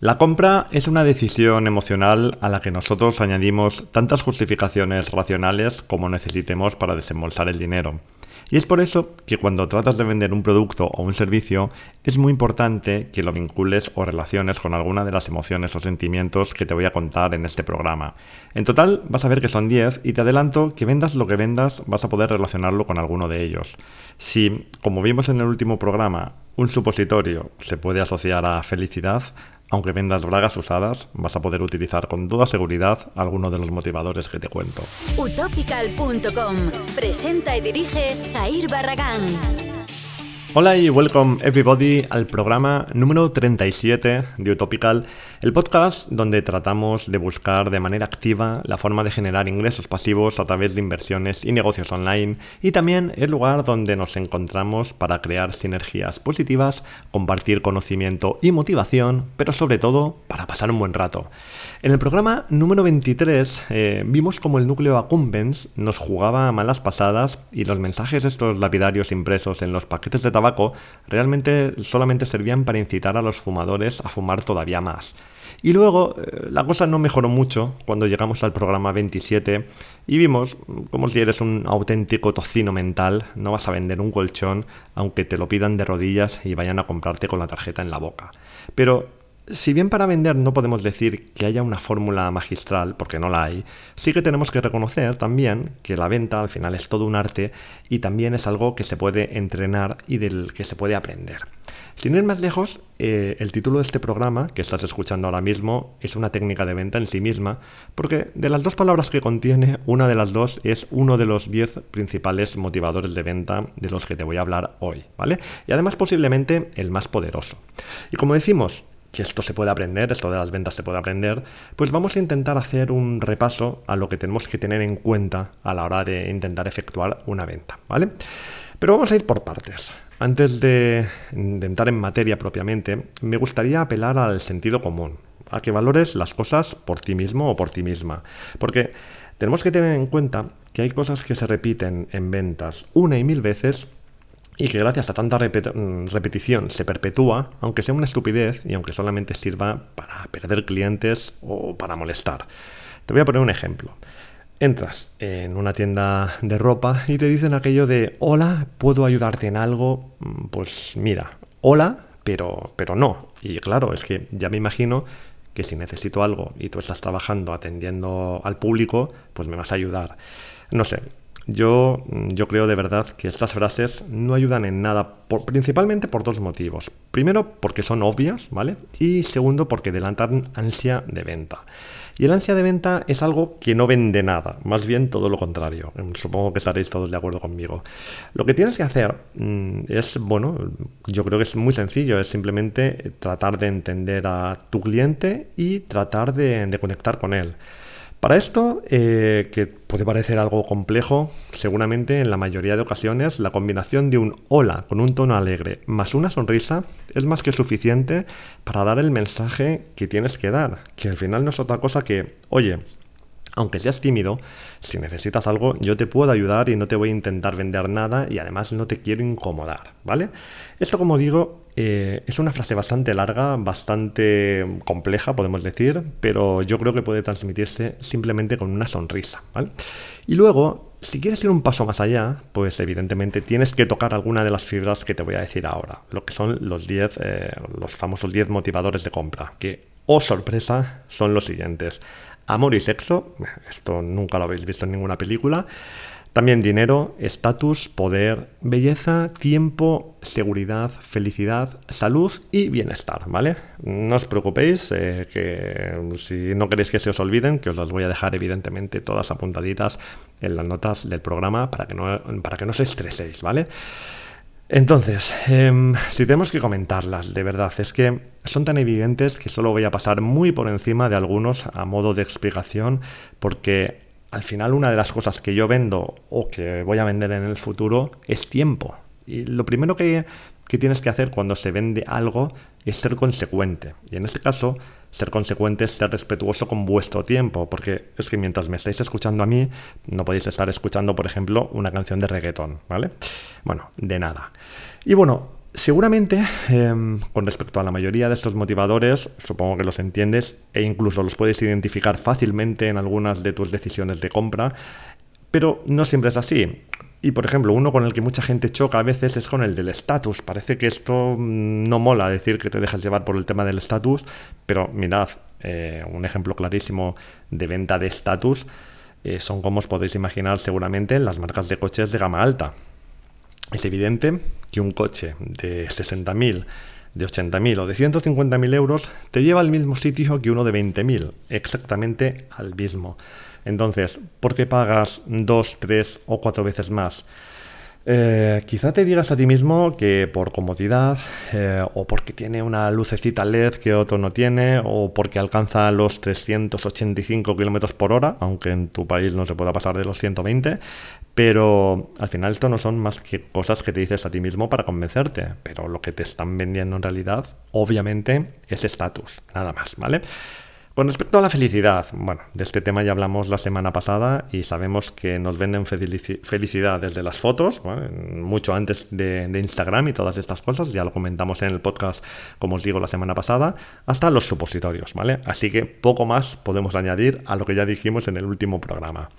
La compra es una decisión emocional a la que nosotros añadimos tantas justificaciones racionales como necesitemos para desembolsar el dinero. Y es por eso que cuando tratas de vender un producto o un servicio, es muy importante que lo vincules o relaciones con alguna de las emociones o sentimientos que te voy a contar en este programa. En total vas a ver que son 10 y te adelanto que vendas lo que vendas vas a poder relacionarlo con alguno de ellos. Si, como vimos en el último programa, un supositorio se puede asociar a felicidad, aunque vendas bragas usadas, vas a poder utilizar con toda seguridad alguno de los motivadores que te cuento. Utopical.com presenta y dirige Jair Barragán. Hola y welcome everybody al programa número 37 de Utopical, el podcast donde tratamos de buscar de manera activa la forma de generar ingresos pasivos a través de inversiones y negocios online y también el lugar donde nos encontramos para crear sinergias positivas, compartir conocimiento y motivación, pero sobre todo para pasar un buen rato. En el programa número 23 eh, vimos como el núcleo Accumbens nos jugaba a malas pasadas y los mensajes estos lapidarios impresos en los paquetes de tabaco realmente solamente servían para incitar a los fumadores a fumar todavía más. Y luego eh, la cosa no mejoró mucho cuando llegamos al programa 27 y vimos como si eres un auténtico tocino mental, no vas a vender un colchón aunque te lo pidan de rodillas y vayan a comprarte con la tarjeta en la boca. Pero si bien para vender no podemos decir que haya una fórmula magistral, porque no la hay, sí que tenemos que reconocer también que la venta al final es todo un arte y también es algo que se puede entrenar y del que se puede aprender. Sin ir más lejos, eh, el título de este programa que estás escuchando ahora mismo es una técnica de venta en sí misma, porque de las dos palabras que contiene, una de las dos es uno de los 10 principales motivadores de venta de los que te voy a hablar hoy, ¿vale? Y además posiblemente el más poderoso. Y como decimos, que esto se puede aprender, esto de las ventas se puede aprender, pues vamos a intentar hacer un repaso a lo que tenemos que tener en cuenta a la hora de intentar efectuar una venta, ¿vale? Pero vamos a ir por partes. Antes de, de entrar en materia propiamente, me gustaría apelar al sentido común, a que valores las cosas por ti mismo o por ti misma, porque tenemos que tener en cuenta que hay cosas que se repiten en ventas una y mil veces y que gracias a tanta mm, repetición se perpetúa, aunque sea una estupidez y aunque solamente sirva para perder clientes o para molestar. Te voy a poner un ejemplo. Entras en una tienda de ropa y te dicen aquello de, hola, ¿puedo ayudarte en algo? Mm, pues mira, hola, pero, pero no. Y claro, es que ya me imagino que si necesito algo y tú estás trabajando atendiendo al público, pues me vas a ayudar. No sé, yo, yo creo de verdad que estas frases no ayudan en nada, principalmente por dos motivos. Primero, porque son obvias, ¿vale? Y segundo, porque delantan ansia de venta. Y el ansia de venta es algo que no vende nada, más bien todo lo contrario. Em, supongo que estaréis todos de acuerdo conmigo. Lo que tienes que hacer mm, es, bueno, yo creo que es muy sencillo, es simplemente tratar de entender a tu cliente y tratar de conectar con él. Para esto, eh, que puede parecer algo complejo, seguramente en la mayoría de ocasiones la combinación de un hola con un tono alegre más una sonrisa es más que suficiente para dar el mensaje que tienes que dar, que al final no es otra cosa que, oye, aunque seas tímido, si necesitas algo, yo te puedo ayudar y no te voy a intentar vender nada y además no te quiero incomodar, ¿vale? Esto, como digo, eh, es una frase bastante larga, bastante compleja, podemos decir, pero yo creo que puede transmitirse simplemente con una sonrisa, ¿vale? Y luego, si quieres ir un paso más allá, pues evidentemente tienes que tocar alguna de las fibras que te voy a decir ahora, lo que son los 10, eh, los famosos 10 motivadores de compra, que, oh sorpresa, son los siguientes. Amor y sexo, esto nunca lo habéis visto en ninguna película. También dinero, estatus, poder, belleza, tiempo, seguridad, felicidad, salud y bienestar, ¿vale? No os preocupéis, eh, que si no queréis que se os olviden, que os las voy a dejar evidentemente todas apuntaditas en las notas del programa para que no, para que no os estreséis, ¿vale? Entonces, em, si tenemos que comentarlas, de verdad, es que son tan evidentes que solo voy a pasar muy por encima de algunos a modo de explicación, porque al final una de las cosas que yo vendo o que voy a vender en el futuro es tiempo. Y lo primero que, que tienes que hacer cuando se vende algo es ser consecuente. Y en este caso, ser consecuente es ser respetuoso con vuestro tiempo, porque es que mientras me estáis escuchando a mí, no podéis estar escuchando, por ejemplo, una canción de reggaetón, ¿vale? Bueno, de nada. Y bueno, Seguramente, em, con respecto a la mayoría de estos motivadores, supongo que los entiendes e incluso los puedes identificar fácilmente en algunas de tus decisiones de compra, pero no siempre es así. Y por ejemplo, uno con el que mucha gente choca a veces es con el del estatus. Parece que esto mm, no mola decir que te dejas llevar por el tema del estatus, pero mirad, eh, un ejemplo clarísimo de venta de estatus eh, son como os podéis imaginar seguramente las marcas de coches de gama alta. Es evidente que un coche de 60.000, de 80.000 o de 150.000 euros te lleva al mismo sitio que uno de 20.000, exactamente al mismo. Entonces, ¿por qué pagas dos, tres o cuatro veces más? Eh, quizá te digas a ti mismo que por comodidad, eh, o porque tiene una lucecita LED que otro no tiene, o porque alcanza los 385 km por hora, aunque en tu país no se pueda pasar de los 120, pero al final esto no son más que cosas que te dices a ti mismo para convencerte, pero lo que te están vendiendo en realidad, obviamente, es estatus, nada más, ¿vale? Con respecto a la felicidad, bueno, de este tema ya hablamos la semana pasada y sabemos que nos venden felicidad desde las fotos, mucho antes de, Instagram y todas estas cosas, ya lo comentamos en el podcast, como os digo, la semana pasada, hasta los supositorios, ¿vale? Así que poco más podemos añadir a lo que ya dijimos en el último programa.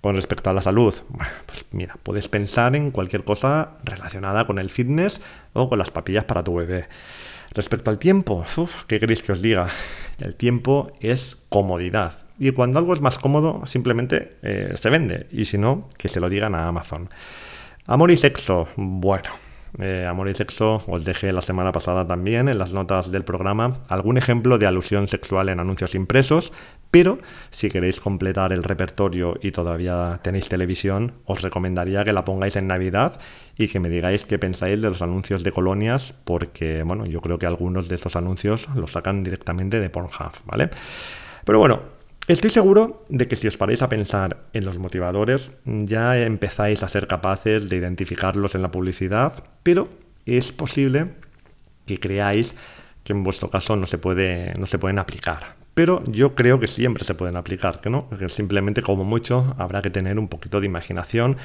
Con respecto a la salud, pues mira, puedes pensar en cualquier cosa relacionada con el fitness o con las papillas para tu bebé. Respecto al tiempo, ¿qué queréis que os diga? El tiempo es comodidad. Y cuando algo es más cómodo, simplemente eh, se vende. Y si no, que se lo digan a Amazon. Amor y sexo. Bueno, eh, Amor y Sexo, os dejé la semana pasada también en las notas del programa algún ejemplo de alusión sexual en anuncios impresos, pero si queréis completar el repertorio y todavía tenéis televisión, os recomendaría que la pongáis en Navidad y que me digáis qué pensáis de los anuncios de colonias, porque bueno, yo creo que algunos de estos anuncios los sacan directamente de Pornhub, ¿vale? Pero bueno, Estoy seguro de que si os paráis a pensar en los motivadores, ya empezáis a ser capaces de identificarlos en la publicidad, pero es posible que creáis que en vuestro caso no se, no se pueden aplicar pero yo creo que siempre se pueden aplicar, no, que simplemente como mucho habrá que tener un poquito de imaginación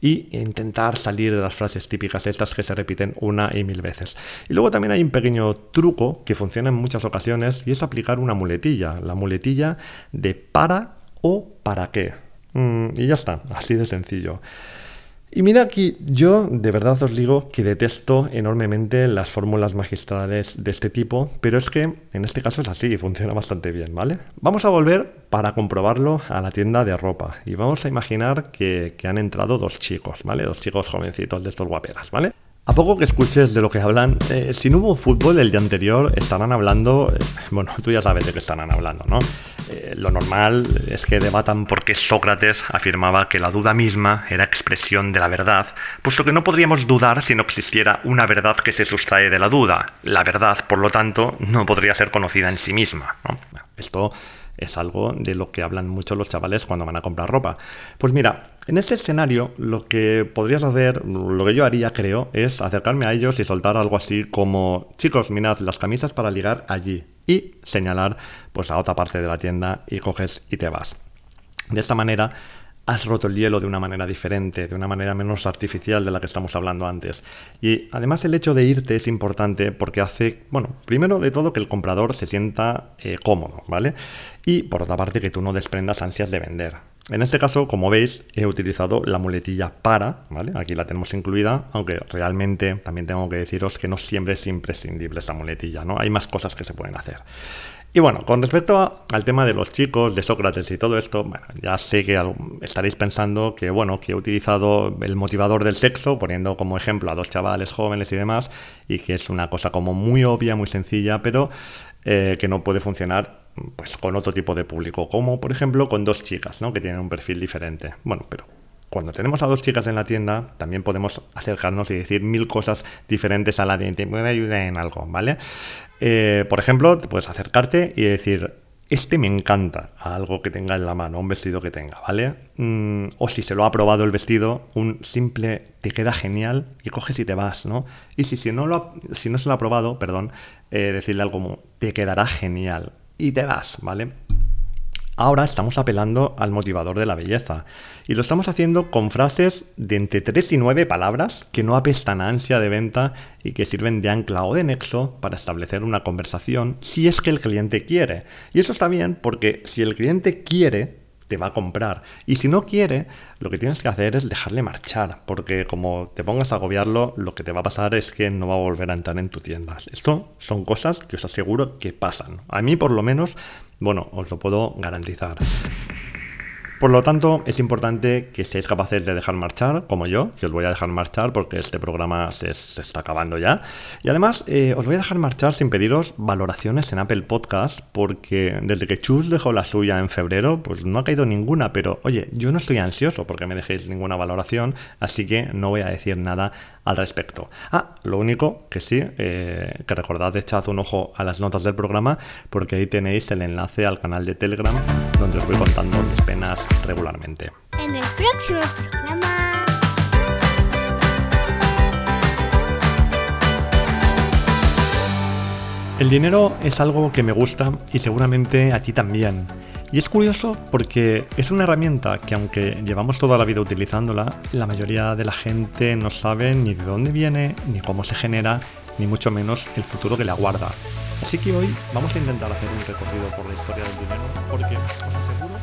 y intentar salir de las frases típicas estas que se repiten una y mil veces. Y luego también hay un pequeño truco que funciona en muchas ocasiones y es aplicar una muletilla, la muletilla de para o para qué. Mm, y ya está, así de sencillo. Y mira aquí, yo de verdad os digo que detesto enormemente las fórmulas magistrales de este tipo, pero es que en este caso es así y funciona bastante bien, ¿vale? Vamos a volver para comprobarlo a la tienda de ropa y vamos a imaginar que, han entrado dos chicos, ¿vale? Dos chicos jovencitos de estos guaperas, ¿vale? A poco que escuches de lo que hablan, eh, si no hubo fútbol el día anterior, estarán hablando, eh, bueno, tú ya sabes de qué estarán hablando, ¿no? Eh, lo normal es que debatan por qué Sócrates afirmaba que la duda misma era expresión de la verdad, puesto que no podríamos dudar si no existiera una verdad que se sustrae de la duda. La verdad, por lo tanto, no podría ser conocida en sí misma. Esto es algo de lo que hablan mucho los chavales cuando van a comprar ropa. Pues mira, en este escenario lo que podrías hacer, lo que yo haría creo, es acercarme a ellos y soltar algo así como, chicos, mirad las camisas para ligar allí y señalar pues a otra parte de la tienda y coges y te vas. De esta manera has roto el hielo de una manera diferente, de una manera menos artificial de la que estamos hablando antes. Y además el hecho de irte es importante porque hace, bueno, primero de todo que el comprador se sienta eh, cómodo, ¿vale? Y por otra parte que tú no desprendas ansias de vender. En este caso, como veis, he utilizado la muletilla para, ¿vale? Aquí la tenemos incluida, aunque realmente también tengo que deciros que no siempre es imprescindible esta muletilla, ¿no? Hay más cosas que se pueden hacer. Y bueno, con respecto al tema de los chicos, de Sócrates y todo esto, bueno, ya sé que estaréis pensando que, bueno, que he utilizado el motivador del sexo, poniendo como ejemplo a dos chavales jóvenes y demás, y que es una cosa como muy obvia, muy sencilla, pero eh, que no puede funcionar pues con otro tipo de público, como por ejemplo con dos chicas, ¿no? Que tienen un perfil diferente. Bueno, pero cuando tenemos a dos chicas en la tienda, también podemos acercarnos y decir mil cosas diferentes a la de te puede ayudar en algo, ¿vale? Eh, por ejemplo, puedes acercarte y decir, este me encanta algo que tenga en la mano, un vestido que tenga, ¿vale? Mm, o si se lo ha probado el vestido, un simple te queda genial y coges y te vas, ¿no? Y si, si, no, lo si no se lo ha probado, perdón, eh, decirle algo como te quedará genial y te vas, ¿vale? Ahora estamos apelando al motivador de la belleza y lo estamos haciendo con frases de entre 3 y 9 palabras que no apestan a ansia de venta y que sirven de ancla o de nexo para establecer una conversación si es que el cliente quiere. Y eso está bien porque si el cliente quiere, te va a comprar. Y si no quiere, lo que tienes que hacer es dejarle marchar, porque como te pongas a agobiarlo, lo que te va a pasar es que no va a volver a entrar en tu tienda. Esto son cosas que os aseguro que pasan. A mí por lo menos bueno, os lo puedo garantizar. Por lo tanto, es importante que seáis capaces de dejar marchar, como yo, que os voy a dejar marchar porque este programa se, está acabando ya. Y además, eh, os voy a dejar marchar sin pediros valoraciones en Apple Podcast, porque desde que Chus dejó la suya en febrero, pues no ha caído ninguna, pero oye, yo no estoy ansioso porque me dejéis ninguna valoración, así que no voy a decir nada al respecto. Ah, lo único que sí, eh, que recordad echad un ojo a las notas del programa, porque ahí tenéis el enlace al canal de Telegram, donde os voy contando mis penas regularmente. En el próximo programa. El dinero es algo que me gusta y seguramente a ti también. Y es curioso porque es una herramienta que aunque llevamos toda la vida utilizándola, la mayoría de la gente no sabe ni de dónde viene, ni cómo se genera, ni mucho menos el futuro que le aguarda. Así que hoy vamos a intentar hacer un recorrido por la historia del dinero porque os aseguro